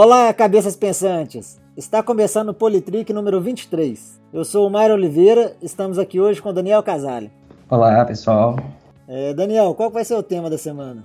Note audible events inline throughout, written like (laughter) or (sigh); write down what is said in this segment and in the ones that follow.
Olá, cabeças pensantes! Está começando o Politrick número 23. Eu sou o Mário Oliveira, estamos aqui hoje com o Daniel Casale. Olá, pessoal. É, Daniel, qual vai ser o tema da semana?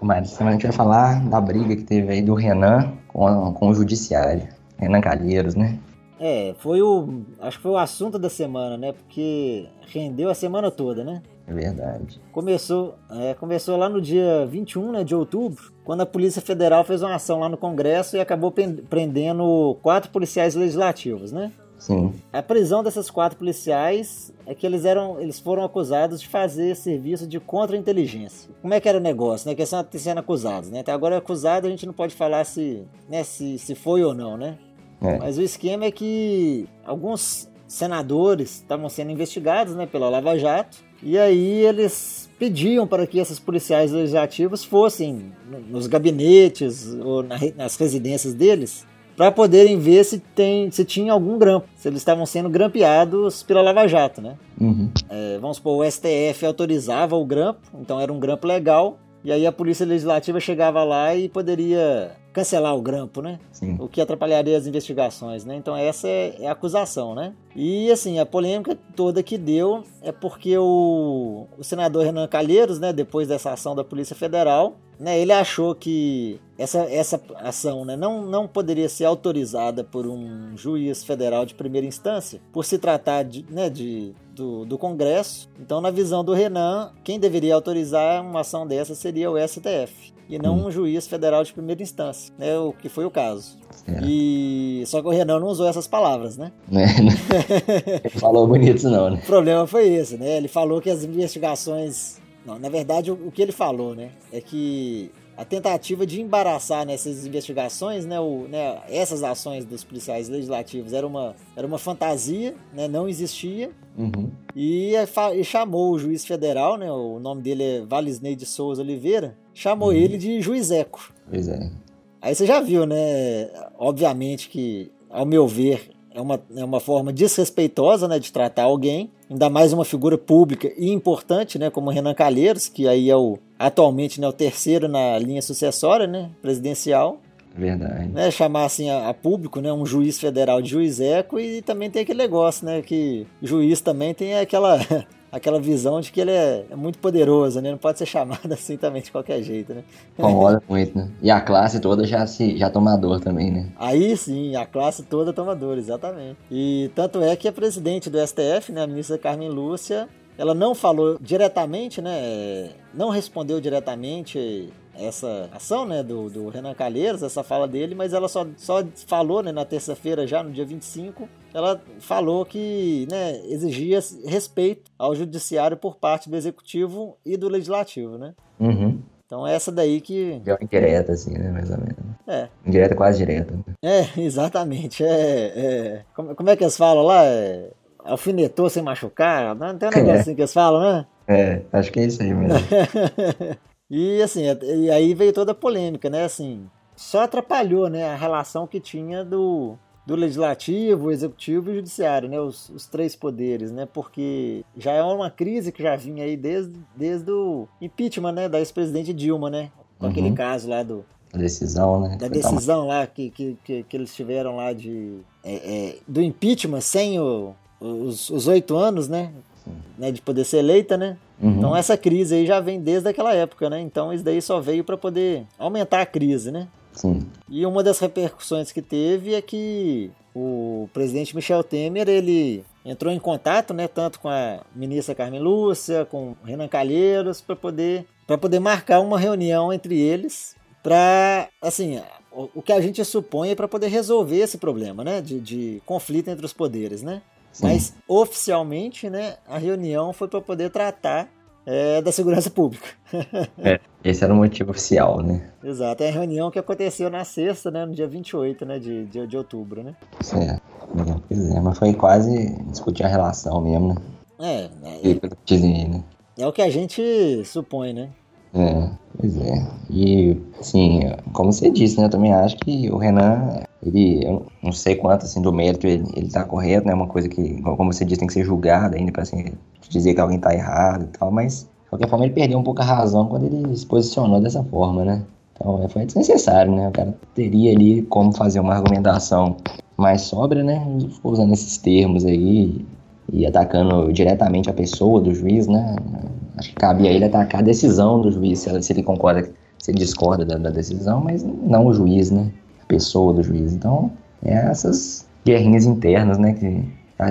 Mário, essa semana a gente vai falar da briga que teve aí do Renan com, com o Judiciário. Renan Calheiros, né? É, foi o. Acho que foi o assunto da semana, né? Porque rendeu a semana toda, né? É verdade. Começou, é, começou lá no dia 21 né, de outubro, quando a Polícia Federal fez uma ação lá no Congresso e acabou prendendo quatro policiais legislativos, né? Sim. A prisão dessas quatro policiais é que eles eram, eles foram acusados de fazer serviço de contra-inteligência. Como é que era o negócio, né? Que são sendo acusados, né? Até agora é acusado, a gente não pode falar se, né, se, se foi ou não, né? É. Mas o esquema é que alguns senadores estavam sendo investigados, né, pela Lava Jato, e aí eles pediam para que esses policiais legislativos fossem nos gabinetes ou nas residências deles para poderem ver se, tem, se tinha algum grampo, se eles estavam sendo grampeados pela Lava Jato, né? Uhum. É, vamos supor, o STF autorizava o grampo, então era um grampo legal, e aí a Polícia Legislativa chegava lá e poderia cancelar o grampo, né? Sim. O que atrapalharia as investigações, né? Então essa é, é, a acusação, né? E assim, a polêmica toda que deu é porque o, o senador Renan Calheiros, né, depois dessa ação da Polícia Federal, né, ele achou que essa, essa ação né, não, não poderia ser autorizada por um juiz federal de primeira instância, por se tratar de, né, de, do, do Congresso. Então, na visão do Renan, quem deveria autorizar uma ação dessa seria o STF e não hum. um juiz federal de primeira instância, né, o que foi o caso. É. E só que o Renan não usou essas palavras, né? (laughs) É, ele falou bonito não, né? O problema foi esse, né? Ele falou que as investigações não, na verdade, o, que ele falou, né, é que a tentativa de embaraçar nessas investigações, né, o, né, essas ações dos policiais legislativos era uma, era uma fantasia, né, não existia. Uhum. E, e, chamou o juiz federal, né, o nome dele é Valisney de Souza Oliveira, chamou uhum. ele de juizeco. Pois é. Aí você já viu, né, obviamente que, ao meu ver, é uma, é uma forma desrespeitosa né, de tratar alguém, ainda mais uma figura pública e importante, né, como Renan Calheiros, que aí é o atualmente né, o terceiro na linha sucessória né, presidencial. Verdade. Né, chamar assim a, a, público, né, um juiz federal de juiz eco e também tem aquele negócio, né, que juiz também tem aquela (laughs) aquela visão de que ele é, é, muito poderoso, né? Não pode ser chamado (laughs) assim também de qualquer jeito, né? Incomoda muito, né? E a classe toda já se já tomador também, né? Aí sim, a classe toda tomador, exatamente. E tanto é que a presidente do STF, né, a ministra Carmen Lúcia, ela não falou diretamente, né? Não respondeu diretamente essa ação né, do, do Renan Calheiros, essa fala dele, mas ela só, só falou né, na terça-feira, já no dia 25, ela falou que né, exigia respeito ao judiciário por parte do executivo e do legislativo, né? Uhum. Então essa daí que. Deu indireta, assim, né? Mais ou menos. É. Indireta quase direta. É, (laughs) exatamente. É, é... Como, como é que eles falam lá? É... Alfinetou sem machucar? Não tem um (laughs) negócio é. assim que eles falam, né? É, acho que é isso aí mesmo. (laughs) e assim, e aí veio toda a polêmica, né? Assim, só atrapalhou né, a relação que tinha do, do legislativo, executivo e o judiciário, né, os, os, três poderes, né, porque já é uma crise que já vinha aí desde, desde o impeachment, né, da ex-presidente Dilma, né, com uhum. aquele caso lá do a decisão, né, da decisão lá que, que, que, que, eles tiveram lá de é, é, do impeachment sem o, os oito anos, né, né, de poder ser eleita, né. Uhum. Então essa crise aí já vem desde aquela época, né? Então isso daí só veio para poder aumentar a crise, né? Sim. E uma das repercussões que teve é que o presidente Michel Temer, ele entrou em contato, né, tanto com a ministra Carmen Lúcia, com Renan Calheiros, para poder, para poder marcar uma reunião entre eles para, assim, o, que a gente supõe é para poder resolver esse problema, né, de, de conflito entre os poderes, né? Sim. Mas oficialmente, né, a reunião foi para poder tratar é, da segurança pública. (laughs) é, esse era o motivo oficial, né? Exato, é a reunião que aconteceu na sexta, né, no dia 28 né, de, de, de outubro, né? Certo, pois é, mas foi quase discutir a relação mesmo, né? É, é, é, né? é o que a gente supõe, né? É, pois é. E, assim, como você disse, né? Eu também acho que o Renan, ele, eu não sei quanto, assim, do mérito ele, ele tá correto, né? Uma coisa que, como você disse, tem que ser julgada ainda pra, assim, dizer que alguém tá errado e tal, mas, de qualquer forma, ele perdeu um pouco a razão quando ele se posicionou dessa forma, né? Então foi desnecessário, né? O cara teria ali como fazer uma argumentação mais sóbria, né? Ficou usando esses termos aí e atacando diretamente a pessoa do juiz, né? Acho que cabia ele atacar a decisão do juiz, se ele concorda, se ele discorda da, da decisão, mas não o juiz, né? Pessoa do juiz. Então, é essas guerrinhas internas, né? Que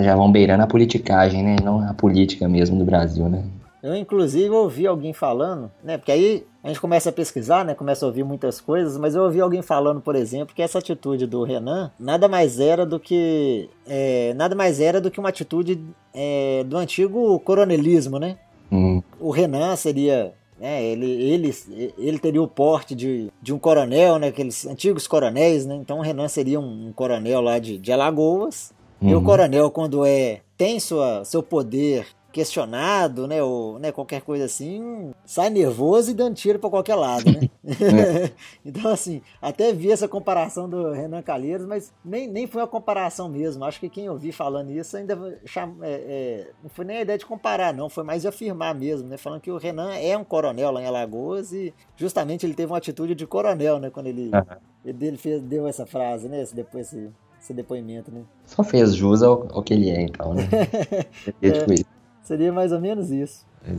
já vão beirando a politicagem, né? Não a política mesmo do Brasil, né? Eu, inclusive, ouvi alguém falando, né? Porque aí a gente começa a pesquisar, né? Começa a ouvir muitas coisas, mas eu ouvi alguém falando, por exemplo, que essa atitude do Renan nada mais era do que. É, nada mais era do que uma atitude é, do antigo coronelismo, né? Hum. O Renan seria. Né? ele, ele, ele teria o porte de, de um coronel, né? Aqueles antigos coronéis, né? Então o Renan seria um, um coronel lá de, de Alagoas. Uhum. E o uhum. coronel, quando é tem sua, seu poder questionado, né, ou né, qualquer coisa assim, sai nervoso e dando tiro para qualquer lado, né? É. (laughs) então, assim, até vi essa comparação do Renan Calheiros, mas nem, nem foi uma comparação mesmo. Acho que quem ouvi falando isso ainda chama, é, é, não foi nem a ideia de comparar, não, foi mais de afirmar mesmo, né? Falando que o Renan é um coronel lá em Alagoas e justamente ele teve uma atitude de coronel, né? Quando ele, uhum. ele fez, deu essa frase, né? Depois esse, esse depoimento, né? Só fez jus ao, ao que ele é, então, né? (laughs) é. tipo isso. Seria mais ou menos isso. É.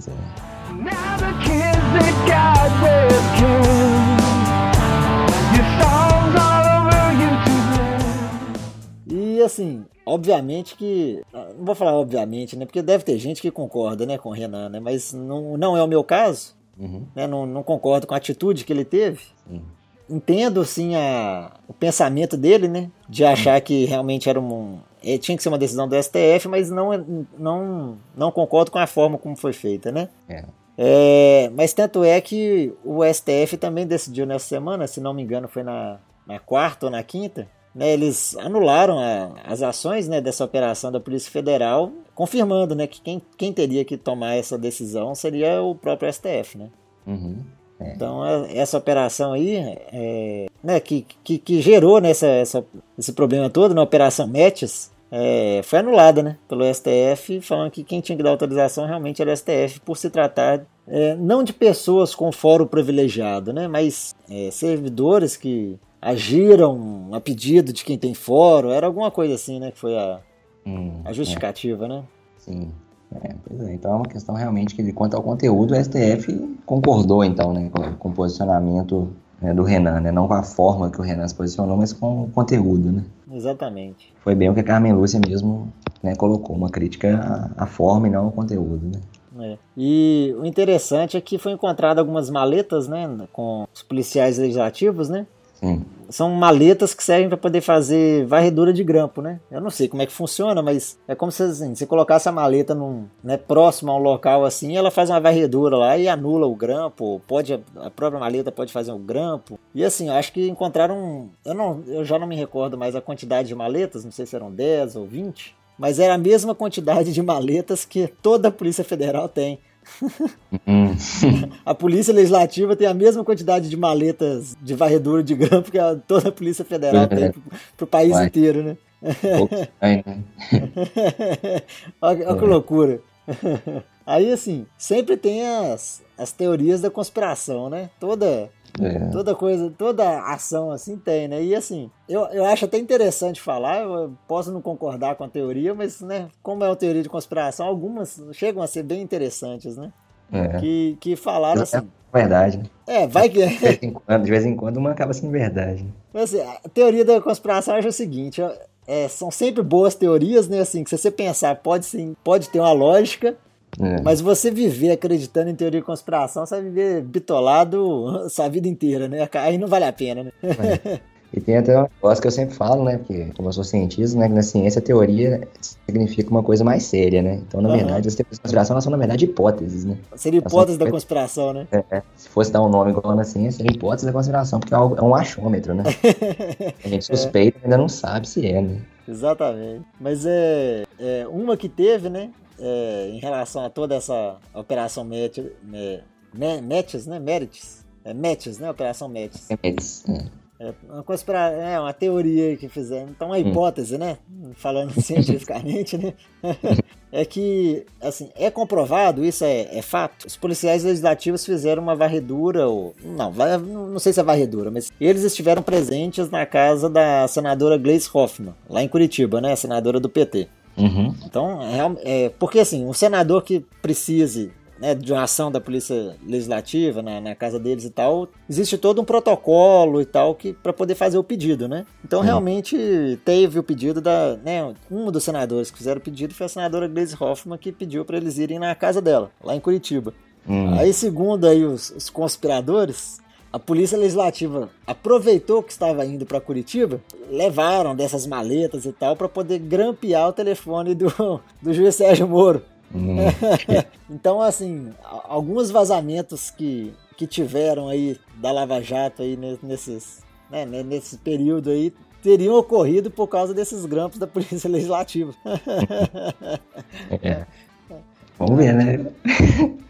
E assim, obviamente que. Não vou falar obviamente, né? Porque deve ter gente que concorda né, com o Renan, né? Mas não, não é o meu caso. Uhum. Né, não, não concordo com a atitude que ele teve. Sim. Entendo, sim, a, o pensamento dele, né? De achar que realmente era um, é, tinha que ser uma decisão do STF, mas não, não, não concordo com a forma como foi feita, né? É. É, mas tanto é que o STF também decidiu nessa semana, se não me engano foi na, na quarta ou na quinta, né, eles anularam a, as ações né, dessa operação da Polícia Federal, confirmando né, que quem, quem teria que tomar essa decisão seria o próprio STF. Né? Uhum. É. Então é, essa operação aí, é, né, que, que, que gerou nessa, essa, esse problema todo na Operação Metis, é, foi anulada né, pelo STF, falando que quem tinha que dar autorização realmente era o STF, por se tratar é, não de pessoas com fórum privilegiado, né, mas é, servidores que agiram a pedido de quem tem fórum, era alguma coisa assim, né, que foi a, hum, a justificativa, né? Sim. É, pois é, então é uma questão realmente que, quanto ao conteúdo, o STF concordou, então, né, com, com o posicionamento né, do Renan, né? Não com a forma que o Renan se posicionou, mas com o conteúdo, né? Exatamente. Foi bem o que a Carmen Lúcia mesmo né, colocou, uma crítica à, à forma e não ao conteúdo, né? É. E o interessante é que foi encontrado algumas maletas, né, com os policiais legislativos, né? São maletas que servem para poder fazer varredura de grampo, né? Eu não sei como é que funciona, mas é como se assim, você colocasse a maleta num, né, próximo a um local assim, ela faz uma varredura lá e anula o grampo, pode a própria maleta pode fazer o grampo. E assim, eu acho que encontraram, eu não, eu já não me recordo mais a quantidade de maletas, não sei se eram 10 ou 20, mas era a mesma quantidade de maletas que toda a Polícia Federal tem. Hum. (laughs) a polícia legislativa tem a mesma quantidade de maletas de varredura de grampo que a, toda a polícia federal tem pro, pro país Vai. inteiro, né? né? (laughs) olha, olha que loucura. (laughs) Aí, assim, sempre tem as, as teorias da conspiração, né? Toda é. Toda coisa, toda ação assim tem, né? E assim, eu, eu acho até interessante falar, eu posso não concordar com a teoria, mas, né, como é uma teoria de conspiração, algumas chegam a ser bem interessantes, né? É. Que, que falaram é assim. Verdade. Né? É, vai que. De vez, em quando, de vez em quando uma acaba sendo verdade. Mas assim, a teoria da conspiração é o seguinte: é, são sempre boas teorias, né? Assim, que se você pensar, pode, sim, pode ter uma lógica, é. Mas você viver acreditando em teoria de conspiração, você vai viver bitolado (laughs) sua vida inteira, né? Aí não vale a pena, né? É. E tem até um negócio que eu sempre falo, né? Porque, como eu sou cientista, né? Que na ciência a teoria significa uma coisa mais séria, né? Então, na uhum. verdade, as teorias de conspiração são, na verdade, hipóteses, né? Seria hipótese da conspiração, né? É, se fosse dar um nome igual na ciência, seria hipótese da conspiração, porque é, é um achômetro, né? (laughs) a gente suspeita, é. ainda não sabe se é, né? Exatamente. Mas é, é uma que teve, né? É, em relação a toda essa operação Metis, né? Metis, né? Merites. É Metis, né? Operação Metis. Metis. É. É uma, conspira... é uma teoria que fizeram. Então, uma hipótese, hum. né? Falando (laughs) cientificamente, né? (laughs) é que, assim, é comprovado, isso é, é, fato. Os policiais legislativos fizeram uma varredura, ou. Não, não sei se é varredura, mas eles estiveram presentes na casa da senadora Gleisi Hoffmann, lá em Curitiba, né? Senadora do PT. Uhum. Então, é, é, porque assim, um senador que precise né, de uma ação da polícia legislativa na, na, casa deles e tal, existe todo um protocolo e tal que para poder fazer o pedido, né? Então uhum. realmente teve o pedido da, né, um dos senadores que fizeram o pedido foi a senadora Gleisi Hoffmann que pediu para eles irem na casa dela, lá em Curitiba. Uhum. Aí segundo aí os, os conspiradores, a polícia legislativa aproveitou que estava indo para Curitiba, levaram dessas maletas e tal para poder grampear o telefone do, do juiz Sérgio Moro. Hum. (laughs) então, assim, alguns vazamentos que, que tiveram aí da Lava Jato aí nesses, né, nesse período aí teriam ocorrido por causa desses grampos da Polícia Legislativa. (laughs) é. (laughs) Vamos ver, né?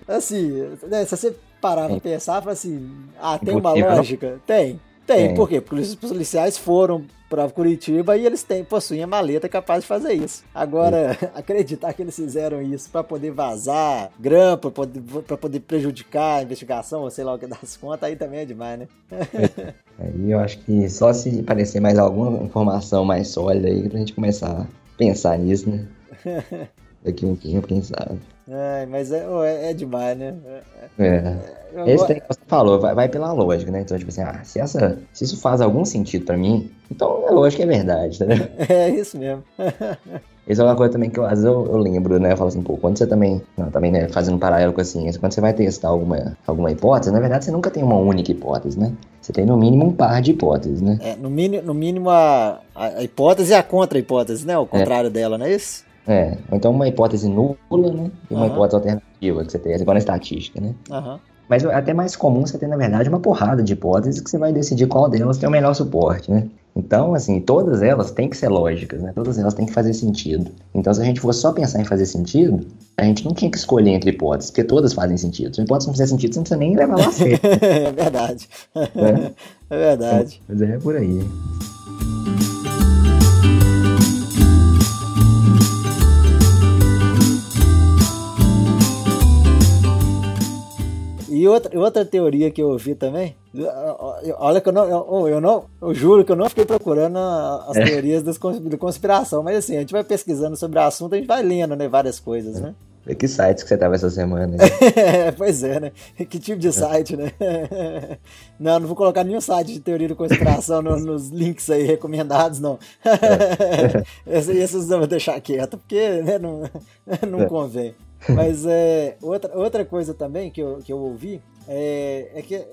Assim, né, se você parar pra pensar, fala assim, ah, tem uma lógica? Tem. Tem, tem. por quê? Porque os policiais foram para Curitiba e eles têm, possuem a maleta capaz de fazer isso. Agora, (laughs) acreditar que eles fizeram isso para poder vazar grampo, para poder, poder prejudicar a investigação, ou sei lá o que das contas, aí também é demais, né? (laughs) aí eu acho que só se aparecer mais alguma informação mais sólida aí pra gente começar a pensar nisso, né? (laughs) Daqui um tempo, quem sabe. É, mas é, é, é demais, né? É. é. Esse tem que você falou, vai, vai, pela lógica, né? Então, tipo assim, ah, se, essa, se isso faz algum sentido pra mim, então é lógico que é verdade, tá (laughs) É isso mesmo. (laughs) Isso é uma coisa também que eu, às vezes eu, eu, lembro, né? Eu falo assim, pô, quando você também, não, também, né, fazendo um paralelo com a ciência, quando você vai testar alguma, alguma hipótese, na verdade você nunca tem uma única hipótese, né? Você tem no mínimo um par de hipóteses, né? É, no, mínimo, no mínimo a, a hipótese e a contra-hipótese, né? O contrário é. dela, não é isso? É, ou então uma hipótese nula, né? E uma uhum. hipótese alternativa que você tem, igual na estatística, né? Uhum. Mas é até mais comum você ter, na verdade, uma porrada de hipóteses que você vai decidir qual delas tem o melhor suporte, né? Então, assim, todas elas têm que ser lógicas, né? Todas elas têm que fazer sentido. Então, se a gente fosse só pensar em fazer sentido, a gente não tinha que escolher entre hipóteses, porque todas fazem sentido. Se a hipótese não fizer sentido, você não precisa nem levar lá a sério. (laughs) é verdade. É, é verdade. Mas é por aí. E outra, outra teoria que eu ouvi também, olha que eu não, eu, eu não, eu juro que eu não fiquei procurando as é. teorias das, de conspiração, mas assim, a gente vai pesquisando sobre o assunto, a gente vai lendo, né, várias coisas, né? Que sites que você tava essa semana? (laughs) pois é, né? Que tipo de site, né? (laughs) Não, não vou colocar nenhum site de teoria de conspiração no, nos links aí recomendados, não. É. (laughs) Esses eu vou deixar quieto, porque né, não, não é. convém. (laughs) Mas é, outra, outra coisa também que eu, que eu ouvi é, é que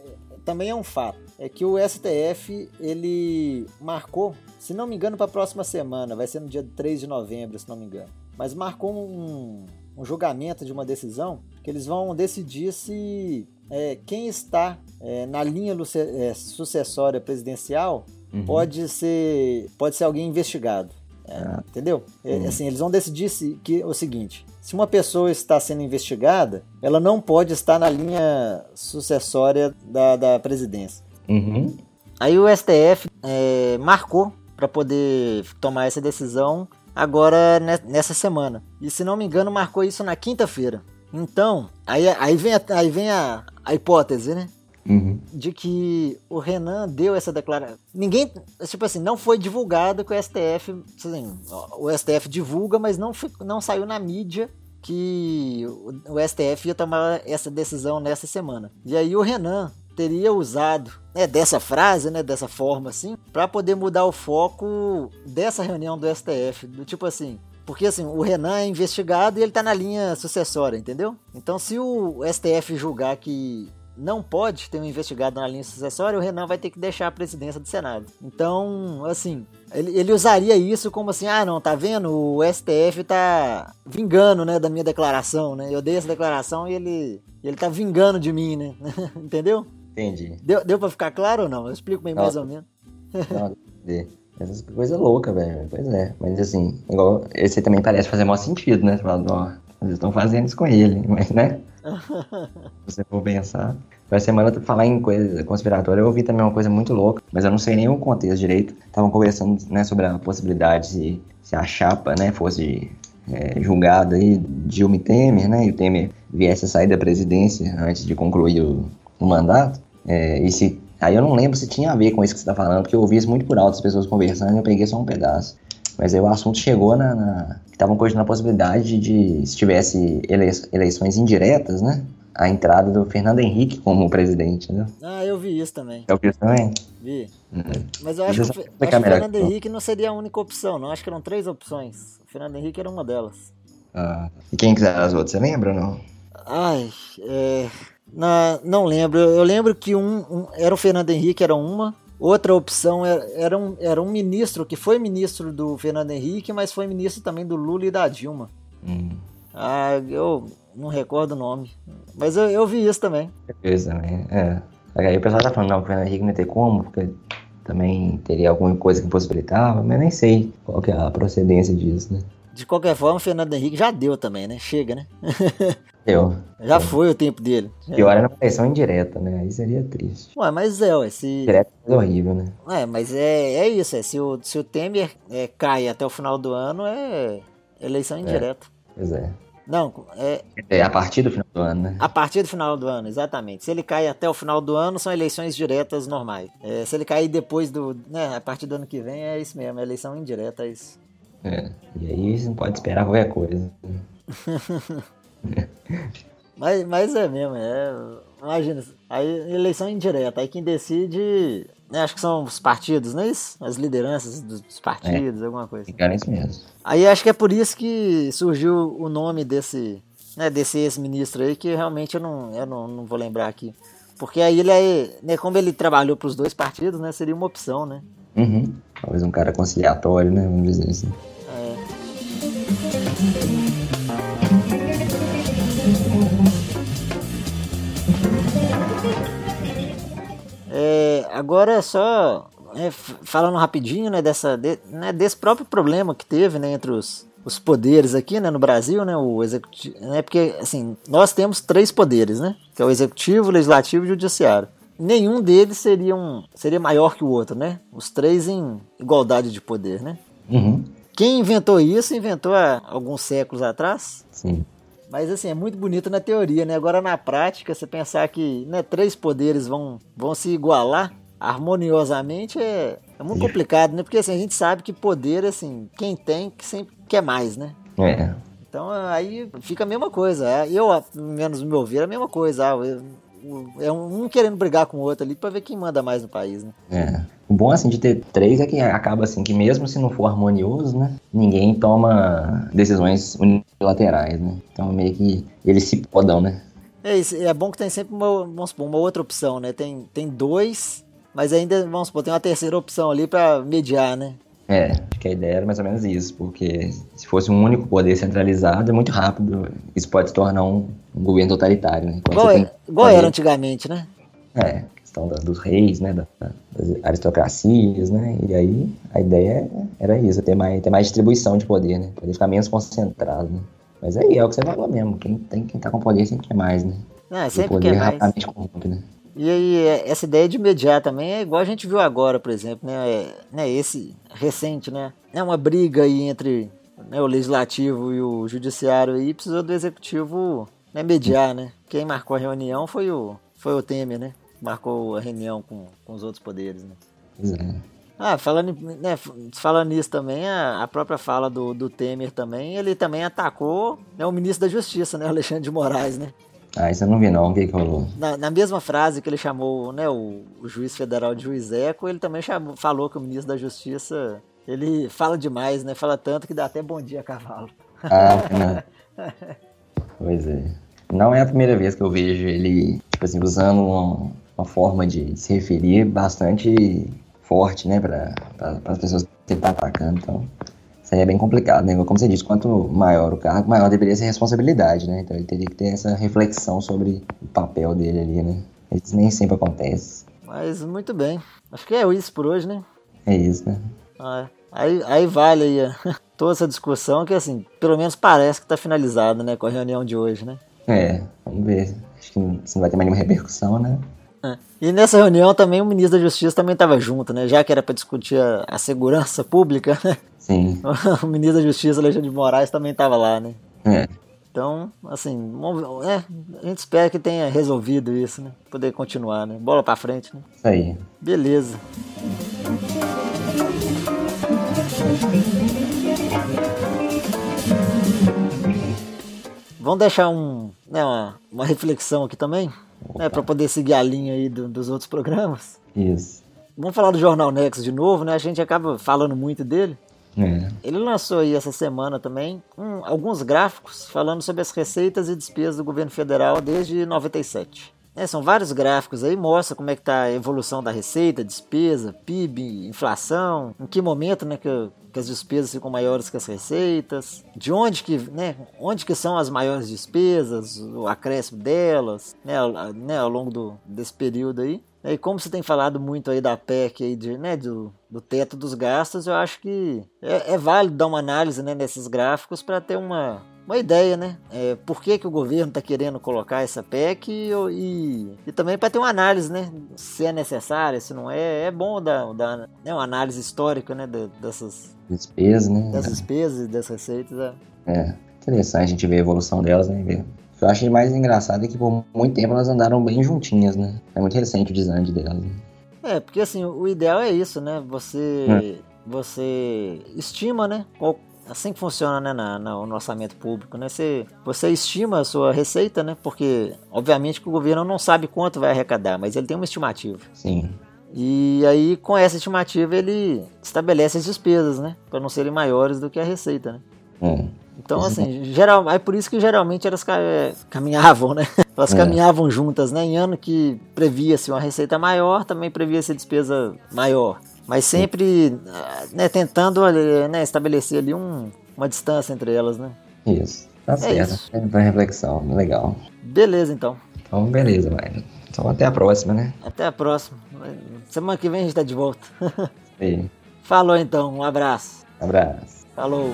também é um fato. É que o STF ele marcou, se não me engano, para a próxima semana, vai ser no dia 3 de novembro, se não me engano. Mas marcou um, um julgamento de uma decisão que eles vão decidir se é, quem está é, na linha é, sucessória presidencial uhum. pode, ser, pode ser alguém investigado. É. Entendeu? É, uhum. Assim, eles vão decidir se, que, o seguinte: se uma pessoa está sendo investigada, ela não pode estar na linha sucessória da, da presidência. Uhum. Aí o STF é, marcou para poder tomar essa decisão agora nessa semana. E se não me engano, marcou isso na quinta-feira. Então, aí, aí vem, a, aí vem a, a hipótese, né? Uhum. de que o Renan deu essa declaração. Ninguém, tipo assim, não foi divulgado que o STF, assim, o STF divulga, mas não, foi, não saiu na mídia que o STF ia tomar essa decisão nessa semana. E aí o Renan teria usado né, dessa frase, né, dessa forma assim, para poder mudar o foco dessa reunião do STF, do tipo assim, porque assim, o Renan é investigado e ele tá na linha sucessória, entendeu? Então se o STF julgar que não pode ter um investigado na linha sucessória, o Renan vai ter que deixar a presidência do Senado. Então, assim, ele, ele, usaria isso como assim, ah, não, tá vendo? O STF tá vingando, né, da minha declaração, né? Eu dei essa declaração e ele, ele tá vingando de mim, né? (laughs) Entendeu? Entendi. Deu, deu pra ficar claro ou não? Eu explico bem mais ou menos. não, entendi. Essas coisas loucas, velho. Pois é. Mas assim, igual, esse também parece fazer maior sentido, né? Você fala, Eles estão fazendo isso com ele, (laughs) mas né? (laughs) Se você for pensar. Essa semana, falar em coisa conspiratória, eu ouvi também uma coisa muito louca, mas eu não sei nem o contexto direito. Estavam conversando né, sobre a possibilidade de se a chapa né, fosse é, julgada aí, Dilma e Temer, né, e o Temer viesse a sair da presidência antes de concluir o, o mandato. É, e se, aí eu não lembro se tinha a ver com isso que você está falando, porque eu ouvi isso muito por alto, as pessoas conversando, e eu peguei só um pedaço. Mas aí o assunto chegou na. na que estavam cogitando a possibilidade de, se tivesse eleições indiretas, né? A entrada do Fernando Henrique como presidente, né? Ah, eu vi isso também. Eu vi isso também? Vi. Uhum. Mas eu acho, que, acho que o Fernando Henrique não seria a única opção, não. Acho que eram três opções. O Fernando Henrique era uma delas. Ah. E quem quiser as outras, você lembra ou não? Ai, é. Não, não lembro. Eu lembro que um, um, era o Fernando Henrique, era uma. Outra opção era, era, um, era um ministro que foi ministro do Fernando Henrique, mas foi ministro também do Lula e da Dilma. Hum. Ah, eu não recordo o nome. Mas eu, eu vi isso também. Isso também, é. Aí o pessoal tá falando, não, o Fernando Henrique não ter como, porque também teria alguma coisa que possibilitava, mas nem sei qual que é a procedência disso, né? De qualquer forma, o Fernando Henrique já deu também, né? Chega, né? (laughs) Deu. Já foi o tempo dele. Pior era uma eleição indireta, né? Aí seria triste. Ué, mas é, ué, se... Direto é horrível, né? É, mas é, é isso, é, se, o, se o Temer é, cai até o final do ano, é eleição é. indireta. É, pois é. Não, é... É a partir do final do ano, né? A partir do final do ano, exatamente. Se ele cai até o final do ano, são eleições diretas normais. É, se ele cair depois do... Né, a partir do ano que vem, é isso mesmo, é eleição indireta, é isso. É, e aí você não pode esperar qualquer coisa. (laughs) (laughs) mas, mas é mesmo, é. Imagina, aí eleição indireta, aí quem decide. Né, acho que são os partidos, não é isso? As lideranças dos partidos, é, alguma coisa. Ficaram isso mesmo. Aí acho que é por isso que surgiu o nome desse, né, desse ex-ministro aí, que realmente eu não, eu não, não vou lembrar aqui. Porque aí ele é, né, como ele trabalhou para os dois partidos, né, seria uma opção, né? Uhum. Talvez um cara conciliatório, né? Vamos dizer assim. Agora é só é, falando rapidinho né, dessa, de, né, desse próprio problema que teve né, entre os, os poderes aqui né, no Brasil, né, o executivo, né, porque assim nós temos três poderes, né, que é o executivo, o legislativo e o judiciário. Nenhum deles seria, um, seria maior que o outro, né? Os três em igualdade de poder, né? Uhum. Quem inventou isso inventou há alguns séculos atrás. Sim. Mas assim, é muito bonito na teoria, né? Agora na prática, você pensar que né, três poderes vão, vão se igualar harmoniosamente é, é muito complicado, né? Porque assim, a gente sabe que poder, assim, quem tem que sempre quer mais, né? É. Então aí fica a mesma coisa. É, eu, menos no meu ver, é a mesma coisa. Ah, é um querendo brigar com o outro ali para ver quem manda mais no país, né? É. O bom, assim, de ter três é que acaba, assim, que mesmo se não for harmonioso, né? Ninguém toma decisões unilaterais, né? Então, meio que eles se podam, né? É isso. É bom que tem sempre uma, vamos supor, uma outra opção, né? Tem, tem dois, mas ainda, vamos supor, tem uma terceira opção ali para mediar, né? É, acho que a ideia era mais ou menos isso, porque se fosse um único poder centralizado, é muito rápido. Isso pode se tornar um, um governo totalitário, né? igual, é, igual era antigamente, né? É, questão da, dos reis, né? Da, das aristocracias, né? E aí a ideia era isso, ter mais, ter mais distribuição de poder, né? Poder ficar menos concentrado, né? Mas aí é o que você falou mesmo, quem, tem, quem tá com poder sempre quer mais, né? Ah, sempre o poder quer mais. rapidamente corrompe, né? E aí, é, essa ideia de mediar também é igual a gente viu agora, por exemplo, né? É, né esse recente, né? É uma briga aí entre né, o legislativo e o judiciário aí, precisou do executivo né, mediar, né? Quem marcou a reunião foi o, foi o Temer, né? Marcou a reunião com, com os outros poderes, né? É. Ah, falando, né, falando nisso também, a, a própria fala do, do Temer também, ele também atacou né, o ministro da Justiça, né, Alexandre de Moraes, né? Ah, isso eu não vi não, o que, que rolou? Na, na mesma frase que ele chamou né, o, o juiz federal de juiz eco, ele também chamou, falou que o ministro da Justiça, ele fala demais, né? Fala tanto que dá até bom dia a cavalo. Ah, não. (laughs) pois é. Não é a primeira vez que eu vejo ele, tipo assim, usando uma, uma forma de se referir bastante forte, né, para as pessoas que ele está atacando, então isso aí é bem complicado, né? Como você disse, quanto maior o cargo, maior deveria ser a responsabilidade, né? Então ele teria que ter essa reflexão sobre o papel dele ali, né? Isso nem sempre acontece. Mas muito bem. Acho que é isso por hoje, né? É isso, né? Ah, aí, aí vale aí (laughs) toda essa discussão que, assim, pelo menos parece que está finalizada, né, com a reunião de hoje, né? É, vamos ver. Acho que não vai ter mais nenhuma repercussão, né? É. E nessa reunião também o ministro da Justiça também estava junto, né? Já que era para discutir a, a, segurança pública, (laughs) né? Sim. (laughs) O ministro da Justiça, Alexandre de Moraes, também estava lá, né? É. Então, assim, é, a gente espera que tenha resolvido isso, né? Poder continuar, né? Bola para frente, né? Isso aí. Beleza. Vamos deixar um, né, uma, uma reflexão aqui também, né, para poder seguir a linha aí do, dos outros programas. Isso. Vamos falar do Jornal Nexo de novo, né? A gente acaba falando muito dele. É. Ele lançou aí essa semana também um, alguns gráficos falando sobre as receitas e despesas do governo federal desde 97. É, são vários gráficos aí, mostra como é que está a evolução da receita, despesa, PIB, inflação, em que momento né, que, que as despesas ficam maiores que as receitas, de onde que, né, onde que são as maiores despesas, o acréscimo delas, né, né, ao longo do, desse período aí. E como você tem falado muito aí da PEC, aí de, né, do, do teto dos gastos, eu acho que é, é válido dar uma análise né, nesses gráficos para ter uma, uma ideia, né? É, por que, que o governo está querendo colocar essa PEC e, e, e também para ter uma análise, né? Se é necessária, se não é. É bom dar, dar né, uma análise histórica né, dessas despesas, né? Das despesas e das receitas. É. é interessante a gente ver a evolução delas, né? Ver que eu acho mais engraçado é que por muito tempo elas andaram bem juntinhas, né? É muito recente o design delas. Né? É, porque assim, o ideal é isso, né? Você, é. você estima, né? Assim que funciona né, na, na, no orçamento público, né? Você, você estima a sua receita, né? Porque, obviamente, que o governo não sabe quanto vai arrecadar, mas ele tem uma estimativa. Sim. E aí, com essa estimativa, ele estabelece as despesas, né? Para não serem maiores do que a receita, né? É. Então, assim, geral, é por isso que geralmente elas é, caminhavam, né? (laughs) Elas é. caminhavam juntas, né? Em ano que previa-se uma receita maior, também previa-se despesa maior. Mas sempre né, tentando né, estabelecer ali um, uma distância entre elas, né? Isso, tá é certo. Isso. É uma reflexão, legal. Beleza, então. Então, beleza, vai. Então, até a próxima, né? Até a próxima. Semana que vem a gente tá de volta. (laughs) Sim. Falou, então. Um abraço. Um abraço. Falou.